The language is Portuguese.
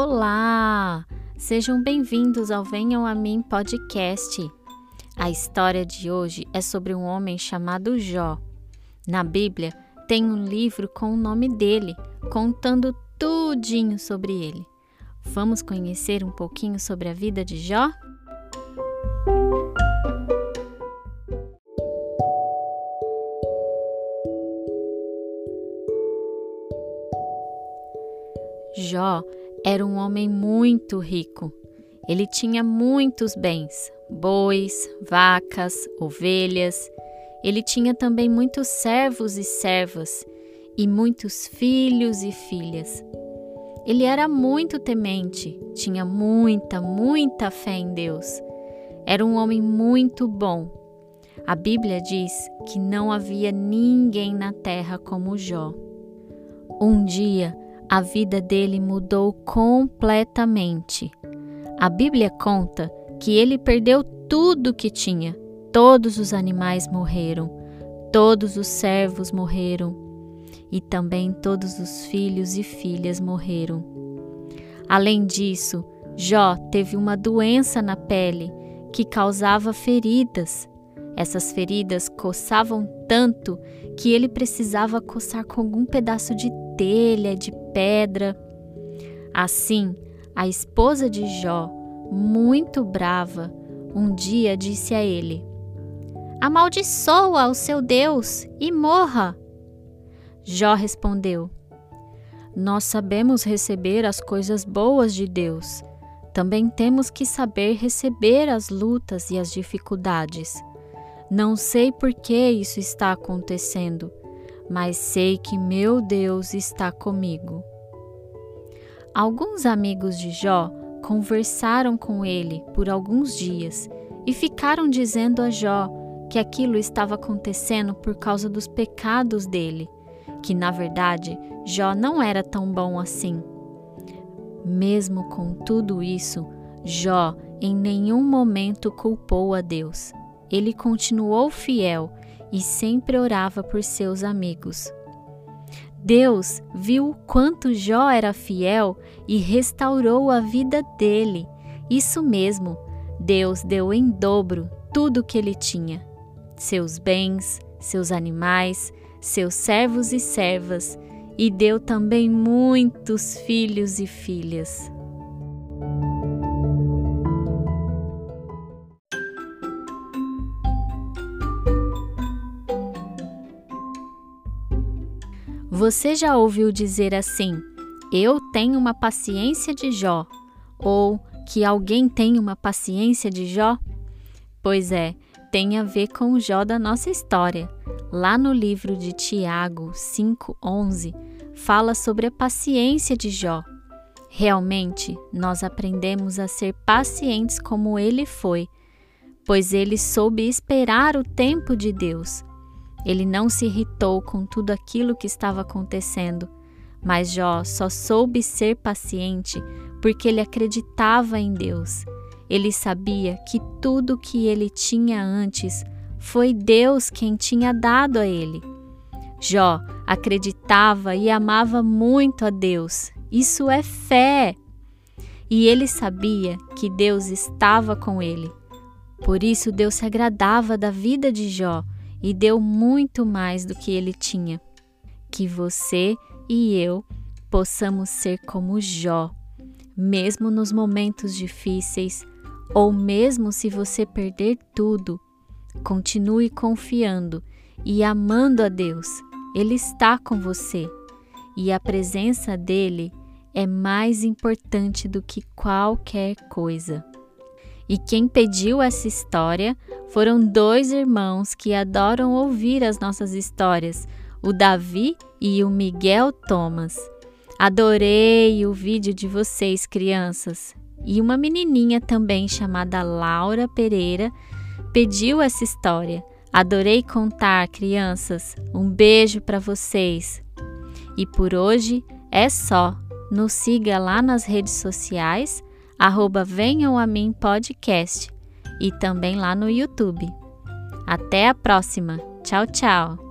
Olá! Sejam bem-vindos ao Venham a Mim podcast. A história de hoje é sobre um homem chamado Jó. Na Bíblia tem um livro com o nome dele, contando tudinho sobre ele. Vamos conhecer um pouquinho sobre a vida de Jó? Jó era um homem muito rico. Ele tinha muitos bens: bois, vacas, ovelhas. Ele tinha também muitos servos e servas, e muitos filhos e filhas. Ele era muito temente, tinha muita, muita fé em Deus. Era um homem muito bom. A Bíblia diz que não havia ninguém na terra como Jó. Um dia, a vida dele mudou completamente. A Bíblia conta que ele perdeu tudo que tinha. Todos os animais morreram, todos os servos morreram e também todos os filhos e filhas morreram. Além disso, Jó teve uma doença na pele que causava feridas. Essas feridas coçavam tanto que ele precisava coçar com algum pedaço de telha, de pedra. Assim, a esposa de Jó, muito brava, um dia disse a ele: Amaldiçoa o seu Deus e morra. Jó respondeu: Nós sabemos receber as coisas boas de Deus. Também temos que saber receber as lutas e as dificuldades. Não sei por que isso está acontecendo, mas sei que meu Deus está comigo. Alguns amigos de Jó conversaram com ele por alguns dias e ficaram dizendo a Jó que aquilo estava acontecendo por causa dos pecados dele, que na verdade Jó não era tão bom assim. Mesmo com tudo isso, Jó em nenhum momento culpou a Deus. Ele continuou fiel e sempre orava por seus amigos. Deus viu quanto Jó era fiel e restaurou a vida dele. Isso mesmo, Deus deu em dobro tudo o que ele tinha: seus bens, seus animais, seus servos e servas, e deu também muitos filhos e filhas. Você já ouviu dizer assim: Eu tenho uma paciência de Jó? Ou que alguém tem uma paciência de Jó? Pois é, tem a ver com o Jó da nossa história. Lá no livro de Tiago 5:11 fala sobre a paciência de Jó. Realmente, nós aprendemos a ser pacientes como ele foi, pois ele soube esperar o tempo de Deus ele não se irritou com tudo aquilo que estava acontecendo, mas Jó só soube ser paciente porque ele acreditava em Deus. Ele sabia que tudo o que ele tinha antes foi Deus quem tinha dado a ele. Jó acreditava e amava muito a Deus. Isso é fé. E ele sabia que Deus estava com ele. Por isso Deus se agradava da vida de Jó e deu muito mais do que ele tinha. Que você e eu possamos ser como Jó, mesmo nos momentos difíceis, ou mesmo se você perder tudo, continue confiando e amando a Deus. Ele está com você e a presença dele é mais importante do que qualquer coisa. E quem pediu essa história foram dois irmãos que adoram ouvir as nossas histórias, o Davi e o Miguel Thomas. Adorei o vídeo de vocês, crianças. E uma menininha também chamada Laura Pereira pediu essa história. Adorei contar, crianças. Um beijo para vocês. E por hoje é só. Nos siga lá nas redes sociais arroba Venham a Mim Podcast e também lá no YouTube. Até a próxima. Tchau, tchau.